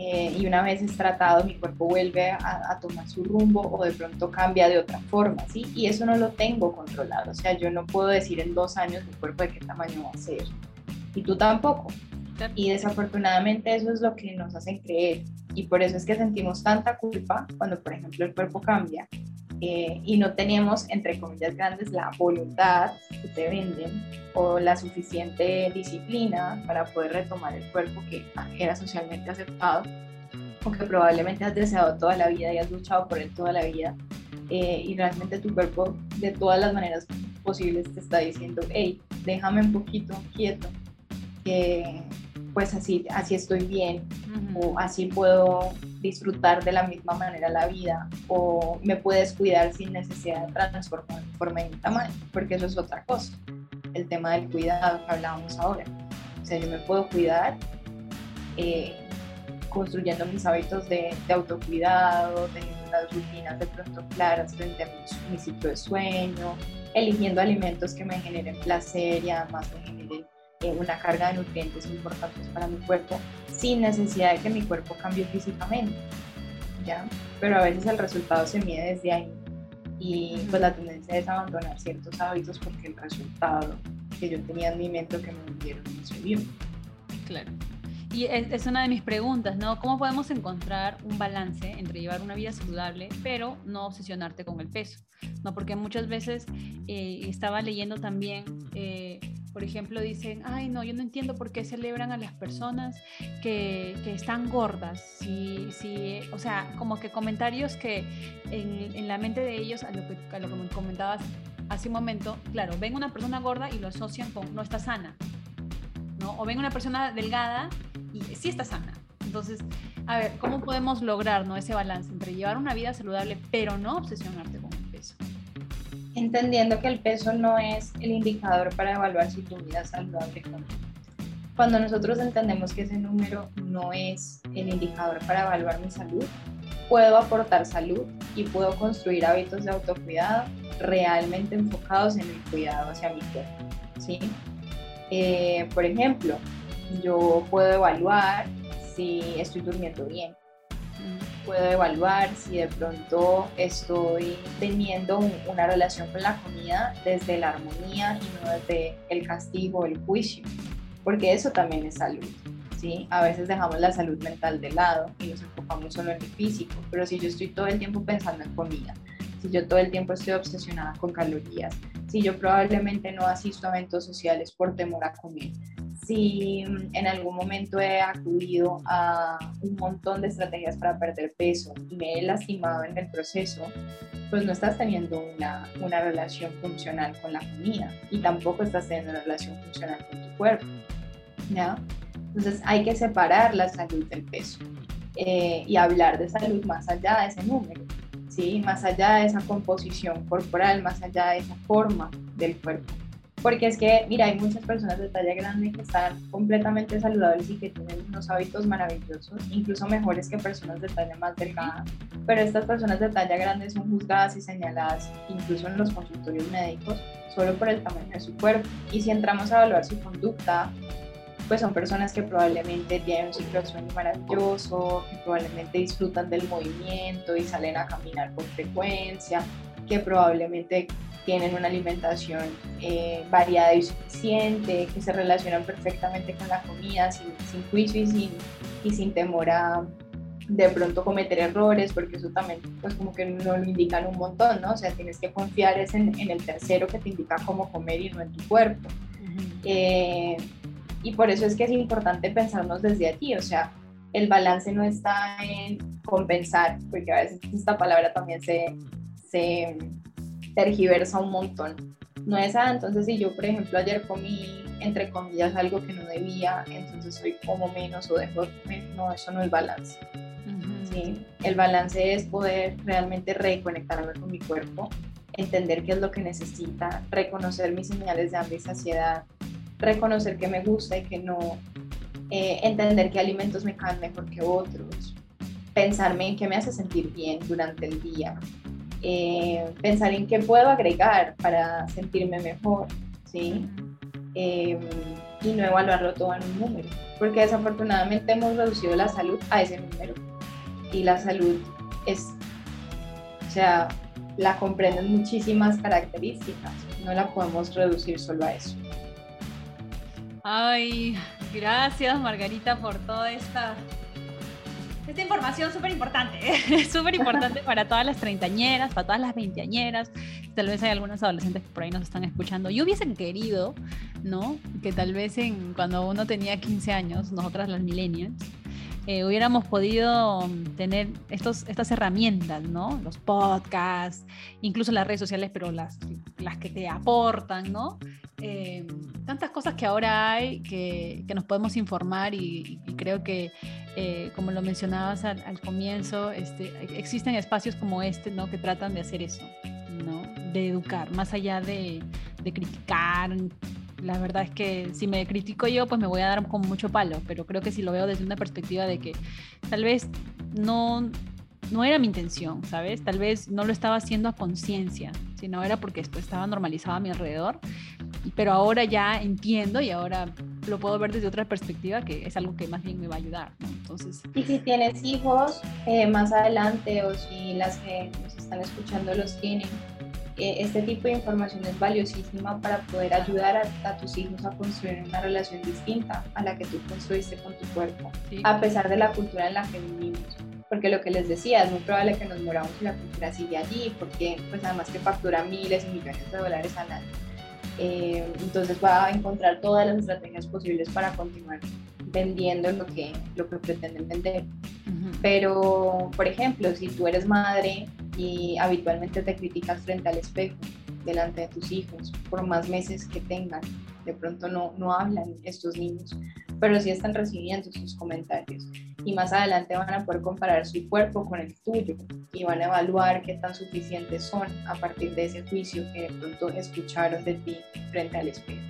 Eh, y una vez es tratado, mi cuerpo vuelve a, tomar su rumbo o de pronto cambia de otra forma, ¿sí? Y eso no lo tengo controlado, o sea, yo no puedo decir en dos años mi cuerpo de qué tamaño va a ser, y tú tampoco. Y desafortunadamente eso es lo que nos hacen creer, y por eso es que sentimos tanta culpa cuando, por ejemplo, el cuerpo cambia eh, y no tenemos, entre comillas grandes, la voluntad que te venden o la suficiente disciplina para poder retomar el cuerpo que era socialmente aceptado o que probablemente has deseado toda la vida y has luchado por él toda la vida eh, y realmente tu cuerpo de todas las maneras posibles te está diciendo, hey, déjame un poquito quieto, que pues así, así estoy bien, o así puedo disfrutar de la misma manera la vida, o me puedes cuidar sin necesidad de transformar forma y tamaño, porque eso es otra cosa, el tema del cuidado que hablábamos ahora. O sea, yo me puedo cuidar eh, construyendo mis hábitos de, autocuidado, teniendo unas rutinas de pronto claras frente a mi, mi ciclo de sueño, eligiendo alimentos que me generen placer y además me generen eh, una carga de nutrientes importantes para mi cuerpo sin necesidad de que mi cuerpo cambie físicamente, ¿ya? Pero a veces el resultado se mide desde ahí y pues la tendencia es abandonar ciertos hábitos porque el resultado que yo tenía en mi mente que me dieron no se vio. Claro. Y es, una de mis preguntas, ¿no? ¿Cómo podemos encontrar un balance entre llevar una vida saludable, pero no obsesionarte con el peso? ¿No? Porque muchas veces eh, estaba leyendo también eh, por ejemplo, dicen, ay, no, yo no entiendo por qué celebran a las personas que, que están gordas. Si, si, o sea, como que comentarios que en, en, la mente de ellos, a lo, que, a lo que me comentabas hace un momento, claro, ven una persona gorda y lo asocian con no está sana, ¿no? O ven una persona delgada y sí está sana. Entonces, a ver, ¿cómo podemos lograr ¿no? ese balance entre llevar una vida saludable pero no obsesionarte con el peso? Entendiendo que el peso no es el indicador para evaluar si tu vida es saludable o no. Cuando nosotros entendemos que ese número no es el indicador para evaluar mi salud, puedo aportar salud y puedo construir hábitos de autocuidado realmente enfocados en el cuidado hacia mi cuerpo. ¿sí? Eh, por ejemplo, yo puedo evaluar si estoy durmiendo bien, puedo evaluar si de pronto estoy teniendo una relación con la comida desde la armonía y no desde el castigo el juicio, porque eso también es salud. ¿sí? A veces dejamos la salud mental de lado y nos enfocamos solo en el físico, pero si yo estoy todo el tiempo pensando en comida, si yo todo el tiempo estoy obsesionada con calorías, si yo probablemente no asisto a eventos sociales por temor a comer, si en algún momento he acudido a un montón de estrategias para perder peso y me he lastimado en el proceso, pues no estás teniendo una, una relación funcional con la comida y tampoco estás teniendo una relación funcional con tu cuerpo. ¿ya? Entonces hay que separar la salud del peso eh, y hablar de salud más allá de ese número, ¿sí? más allá de esa composición corporal, más allá de esa forma del cuerpo. Porque es que, mira, hay muchas personas de talla grande que están completamente saludables y que tienen unos hábitos maravillosos, incluso mejores que personas de talla más delgada. Pero estas personas de talla grande son juzgadas y señaladas, incluso en los consultorios médicos, solo por el tamaño de su cuerpo. Y si entramos a evaluar su conducta, pues son personas que probablemente tienen un ciclo de sueño maravilloso, que probablemente disfrutan del movimiento y salen a caminar con frecuencia, que probablemente tienen una alimentación eh, variada y suficiente, que se relacionan perfectamente con la comida, sin, sin juicio y sin, y sin temor a de pronto cometer errores, porque eso también, pues como que no lo indican un montón, ¿no? O sea, tienes que confiar es en, en el tercero que te indica cómo comer y no en tu cuerpo. Eh, y por eso es que es importante pensarnos desde aquí, o sea, el balance no está en compensar, porque a veces esta palabra también se, se tergiversa un montón. No es, ah, entonces si yo, por ejemplo, ayer comí, entre comillas, algo que no debía, entonces hoy como menos o dejo de comer. No, eso no es balance. ¿sí? El balance es poder realmente reconectarme con mi cuerpo, entender qué es lo que necesita, reconocer mis señales de hambre y saciedad, reconocer qué me gusta y qué no, eh, entender qué alimentos me caen mejor que otros, pensarme en qué me hace sentir bien durante el día, eh, pensar en qué puedo agregar para sentirme mejor, ¿sí? Em, y no evaluarlo todo en un número, porque desafortunadamente hemos reducido la salud a ese número y la salud es, o sea, la comprenden muchísimas características, no la podemos reducir solo a eso. Ay, gracias Margarita por toda esta esta información súper importante, súper importante para todas las treintañeras, para todas las veinteañeras. Tal vez hay algunos adolescentes que por ahí nos están escuchando. Yo hubiesen querido, ¿no? Que tal vez en, cuando uno tenía 15 años, nosotras las millennials, eh, hubiéramos podido tener estos, estas herramientas, ¿no? Los podcasts, incluso las redes sociales, pero las, las que te aportan, ¿no? Eh, tantas cosas que ahora hay que, que nos podemos informar y, creo que, eh, como lo mencionabas al, comienzo, este, existen espacios como este, ¿no? Que tratan de hacer eso, ¿no? De educar, más allá de, de criticar, la verdad es que si me critico yo, pues me voy a dar con mucho palo, pero creo que si lo veo desde una perspectiva de que tal vez no, no era mi intención, ¿sabes? Tal vez no lo estaba haciendo a conciencia, sino era porque esto estaba normalizado a mi alrededor, pero ahora ya entiendo y ahora lo puedo ver desde otra perspectiva, que es algo que más bien me va a ayudar, Entonces... Y si tienes hijos eh, más adelante o si las que nos están escuchando los tienen, este tipo de información es valiosísima para poder ayudar a, tus hijos a construir una relación distinta a la que tú construiste con tu cuerpo, a pesar de la cultura en la que vivimos. Porque lo que les decía, es muy probable que nos moramos y la cultura sigue allí, porque pues además que factura miles y millones de dólares al año. Eh, entonces va a encontrar todas las estrategias posibles para continuar vendiendo lo que, lo que pretenden vender. Pero, por ejemplo, si tú eres madre y habitualmente te criticas frente al espejo delante de tus hijos, por más meses que tengan, de pronto no, no hablan estos niños, pero sí están recibiendo sus comentarios y más adelante van a poder comparar su cuerpo con el tuyo y van a evaluar qué tan suficientes son a partir de ese juicio que de pronto escucharon de ti frente al espejo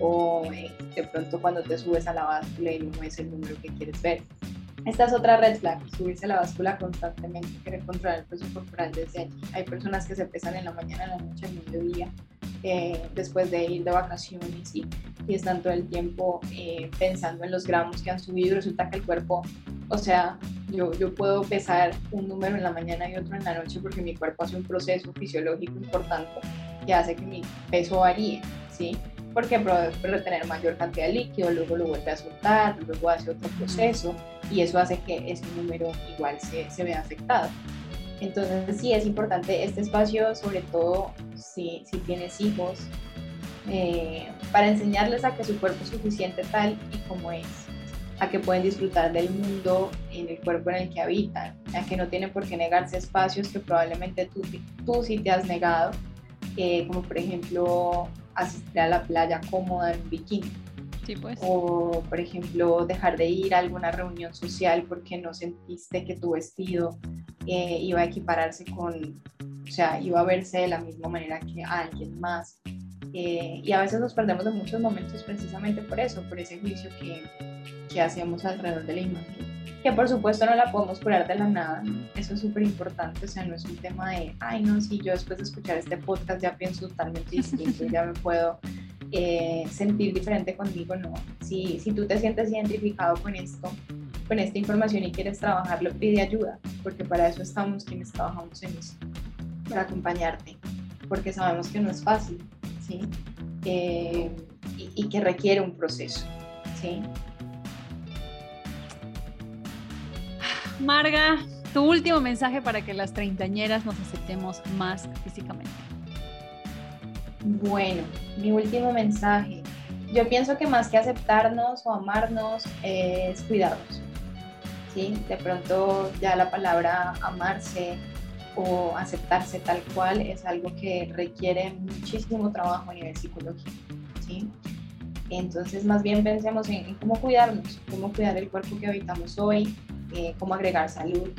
o eh, de pronto cuando te subes a la báscula y no es el número que quieres ver. Esta es otra red flag, subirse a la báscula constantemente, querer controlar el peso corporal desde allí. Hay personas que se pesan en la mañana, en la noche, en mediodía, eh, después de ir de vacaciones y, y están todo el tiempo eh, pensando en los gramos que han subido. Resulta que el cuerpo, o sea, yo, yo puedo pesar un número en la mañana y otro en la noche porque mi cuerpo hace un proceso fisiológico importante que hace que mi peso varíe, ¿sí? Porque retener mayor cantidad de líquido, luego lo vuelve a soltar, luego hace otro proceso y eso hace que ese número igual se, se vea afectado. Entonces sí es importante este espacio, sobre todo si, si tienes hijos, eh, para enseñarles a que su cuerpo es suficiente tal y como es, a que pueden disfrutar del mundo en el cuerpo en el que habitan, a que no tienen por qué negarse espacios que probablemente tú, tú sí te has negado, eh, como por ejemplo asistir a la playa cómoda en bikini. pues. O, por ejemplo, dejar de ir a alguna reunión social porque no sentiste que tu vestido eh, iba a equipararse con, o sea, iba a verse de la misma manera que alguien más. Eh, y a veces nos perdemos de muchos momentos precisamente por eso, por ese juicio que, que hacemos alrededor de la imagen. Que por supuesto no la podemos curar de la nada, eso es súper importante, o sea, no es un tema de, ay, no, si yo después de escuchar este podcast ya pienso totalmente distinto, ya me puedo eh, sentir diferente conmigo, no. Si, si tú te sientes identificado con esto, con esta información y quieres trabajarlo, pide ayuda, porque para eso estamos quienes trabajamos en esto, para acompañarte, porque sabemos que no es fácil, ¿sí? Eh, y, que requiere un proceso, ¿sí? Marga, tu último mensaje para que las treintañeras nos aceptemos más físicamente. Bueno, mi último mensaje. Yo pienso que más que aceptarnos o amarnos es cuidarnos. ¿sí? De pronto ya la palabra amarse o aceptarse tal cual es algo que requiere muchísimo trabajo a nivel psicológico. ¿sí? Entonces, más bien pensemos en, cómo cuidarnos, cómo cuidar el cuerpo que habitamos hoy, eh, cómo agregar salud,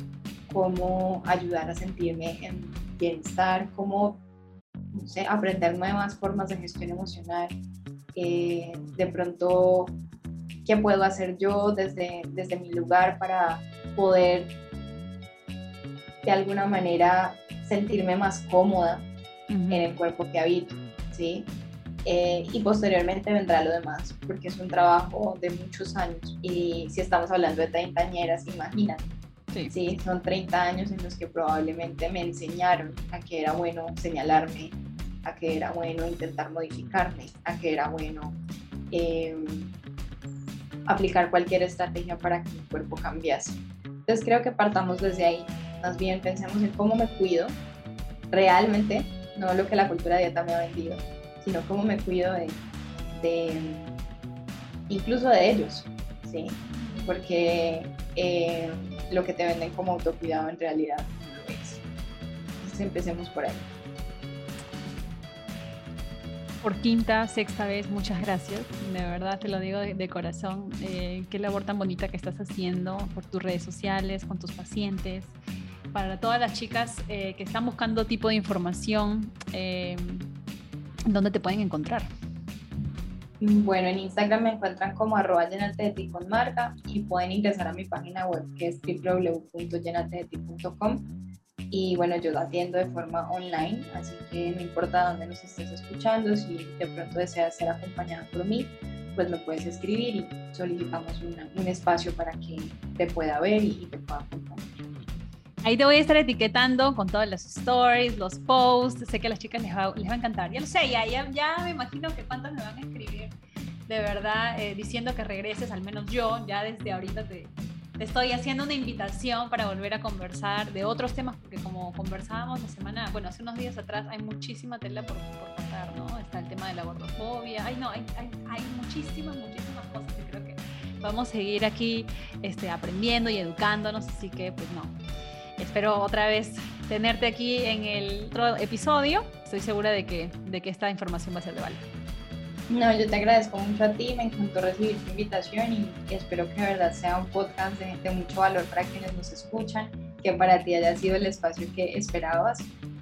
cómo ayudar a sentirme en bienestar, cómo aprender nuevas formas de gestión emocional. Eh, de pronto, ¿qué puedo hacer yo desde, desde mi lugar para poder de alguna manera sentirme más cómoda en el cuerpo que habito, ¿sí? Eh, y posteriormente vendrá lo demás, porque es un trabajo de muchos años. Y si estamos hablando de treintañeras, imagínate. Sí. sí. son 30 años en los que probablemente me enseñaron a que era bueno señalarme, a que era bueno intentar modificarme, a que era bueno em, aplicar cualquier estrategia para que mi cuerpo cambiase. Entonces creo que partamos desde ahí. Más bien pensemos en cómo me cuido realmente, no lo que la cultura de dieta me ha vendido, sino cómo me cuido de, incluso de ellos, ¿sí? Porque eh, lo que te venden como autocuidado en realidad no lo es. Entonces empecemos por ahí. Por quinta, sexta vez, muchas gracias. De verdad te lo digo de, corazón. Eh, qué labor tan bonita que estás haciendo por tus redes sociales, con tus pacientes. Para todas las chicas eh, que están buscando tipo de información, ¿dónde te pueden encontrar? Bueno, en Instagram me encuentran como arroba llenateti con marca y pueden ingresar a mi página web que es www.llenateti.com y bueno, yo lo atiendo de forma online, así que no importa dónde nos estés escuchando, si de pronto deseas ser acompañada por mí, pues me puedes escribir y solicitamos un espacio para que te pueda ver y te pueda acompañar. Ahí te voy a estar etiquetando con todas las stories, los posts. Sé que a las chicas les va, les va a encantar. Ya lo sé, ya, ya, me imagino que cuántas me van a escribir. De verdad, eh, diciendo que regreses, al menos yo, ya desde ahorita te, te, estoy haciendo una invitación para volver a conversar de otros temas, porque como conversábamos la semana, bueno, hace unos días atrás, hay muchísima tela por, por contar, ¿no? Está el tema de la gordofobia. Ay, no, hay, hay, hay muchísimas, muchísimas cosas que creo que vamos a seguir aquí este, aprendiendo y educándonos, así que pues no espero otra vez tenerte aquí en el otro episodio. Estoy segura de que, de que esta información va a ser de valor. No, yo te agradezco mucho a ti, me encantó recibir tu invitación y, espero que de verdad sea un podcast de, de, mucho valor para quienes nos escuchan, que para ti haya sido el espacio que esperabas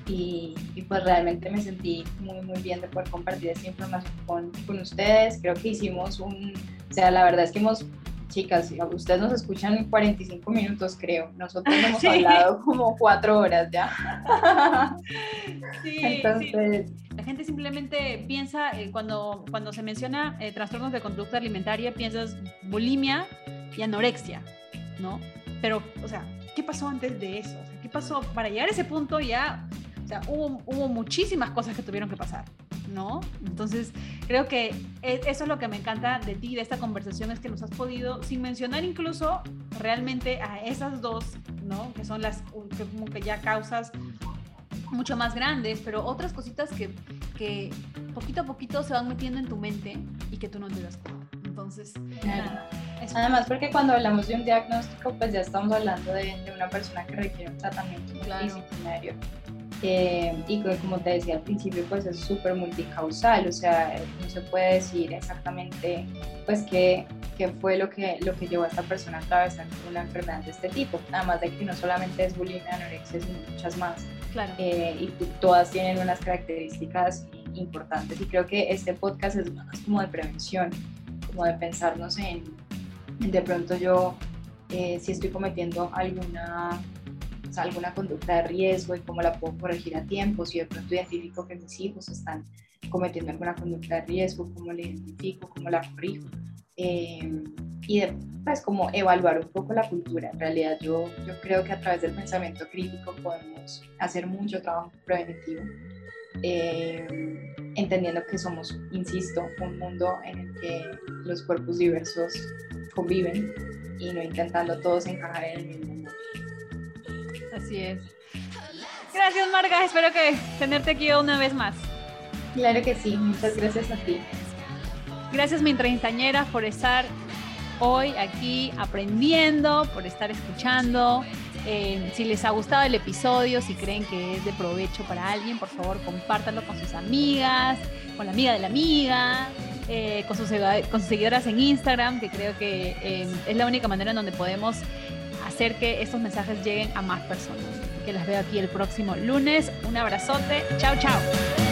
y, y pues realmente me sentí muy muy bien de poder compartir esta información con, con ustedes. Creo que hicimos un, o sea, la verdad es que hemos chicas, ustedes nos escuchan en 45 minutos, creo. Nosotros hemos hablado como cuatro horas ya. sí, Entonces... La gente simplemente piensa, eh, cuando, cuando se menciona eh, trastornos de conducta alimentaria, piensas bulimia y anorexia, ¿no? Pero, o sea, ¿qué pasó antes de eso? ¿Qué pasó para llegar a ese punto ya? O sea, hubo, hubo muchísimas cosas que tuvieron que pasar. ¿No? Entonces, creo que e, eso es lo que me encanta de ti, de esta conversación, es que nos has podido, sin mencionar incluso realmente a esas dos, ¿no? Que son las que, como que ya causas mucho más grandes, pero otras cositas que, que poquito a poquito se van metiendo en tu mente y que tú no te das cuenta. Entonces, Además, porque cuando hablamos de un diagnóstico, pues ya estamos hablando de, una persona que requiere un tratamiento disciplinario. Eh, y como te decía al principio, pues es súper multicausal, o sea, no se puede decir exactamente pues qué, qué, fue lo que, lo que llevó a esta persona a atravesar una enfermedad de este tipo, nada más de que no solamente es bulimia, anorexia, sino muchas más. Claro. Eh, y todas tienen unas características importantes y creo que este podcast es más como de prevención, como de pensarnos en, de pronto yo, eh, si estoy cometiendo alguna alguna conducta de riesgo y cómo la puedo corregir a tiempo, si de pronto identifico que mis hijos están cometiendo alguna conducta de riesgo, cómo la identifico, cómo la corrijo. Eh, y pues como evaluar un poco la cultura. En realidad yo, yo creo que a través del pensamiento crítico podemos hacer mucho trabajo preventivo, eh, entendiendo que somos, insisto, un mundo en el que los cuerpos diversos conviven y no intentando todos encajar en el mismo Así es. Gracias, Marga. Espero que tenerte aquí una vez más. Claro que sí. Muchas gracias a ti. Gracias, mi treintañera, por estar hoy aquí aprendiendo, por estar escuchando. Eh, si les ha gustado el episodio, si creen que es de provecho para alguien, por favor compártanlo con sus amigas, con la amiga de la amiga, eh, con, sus, con, sus, seguidoras en Instagram, que creo que eh, es la única manera en donde podemos hacer que estos mensajes lleguen a más personas. Que las veo aquí el próximo lunes. Un abrazote. Chao, chao.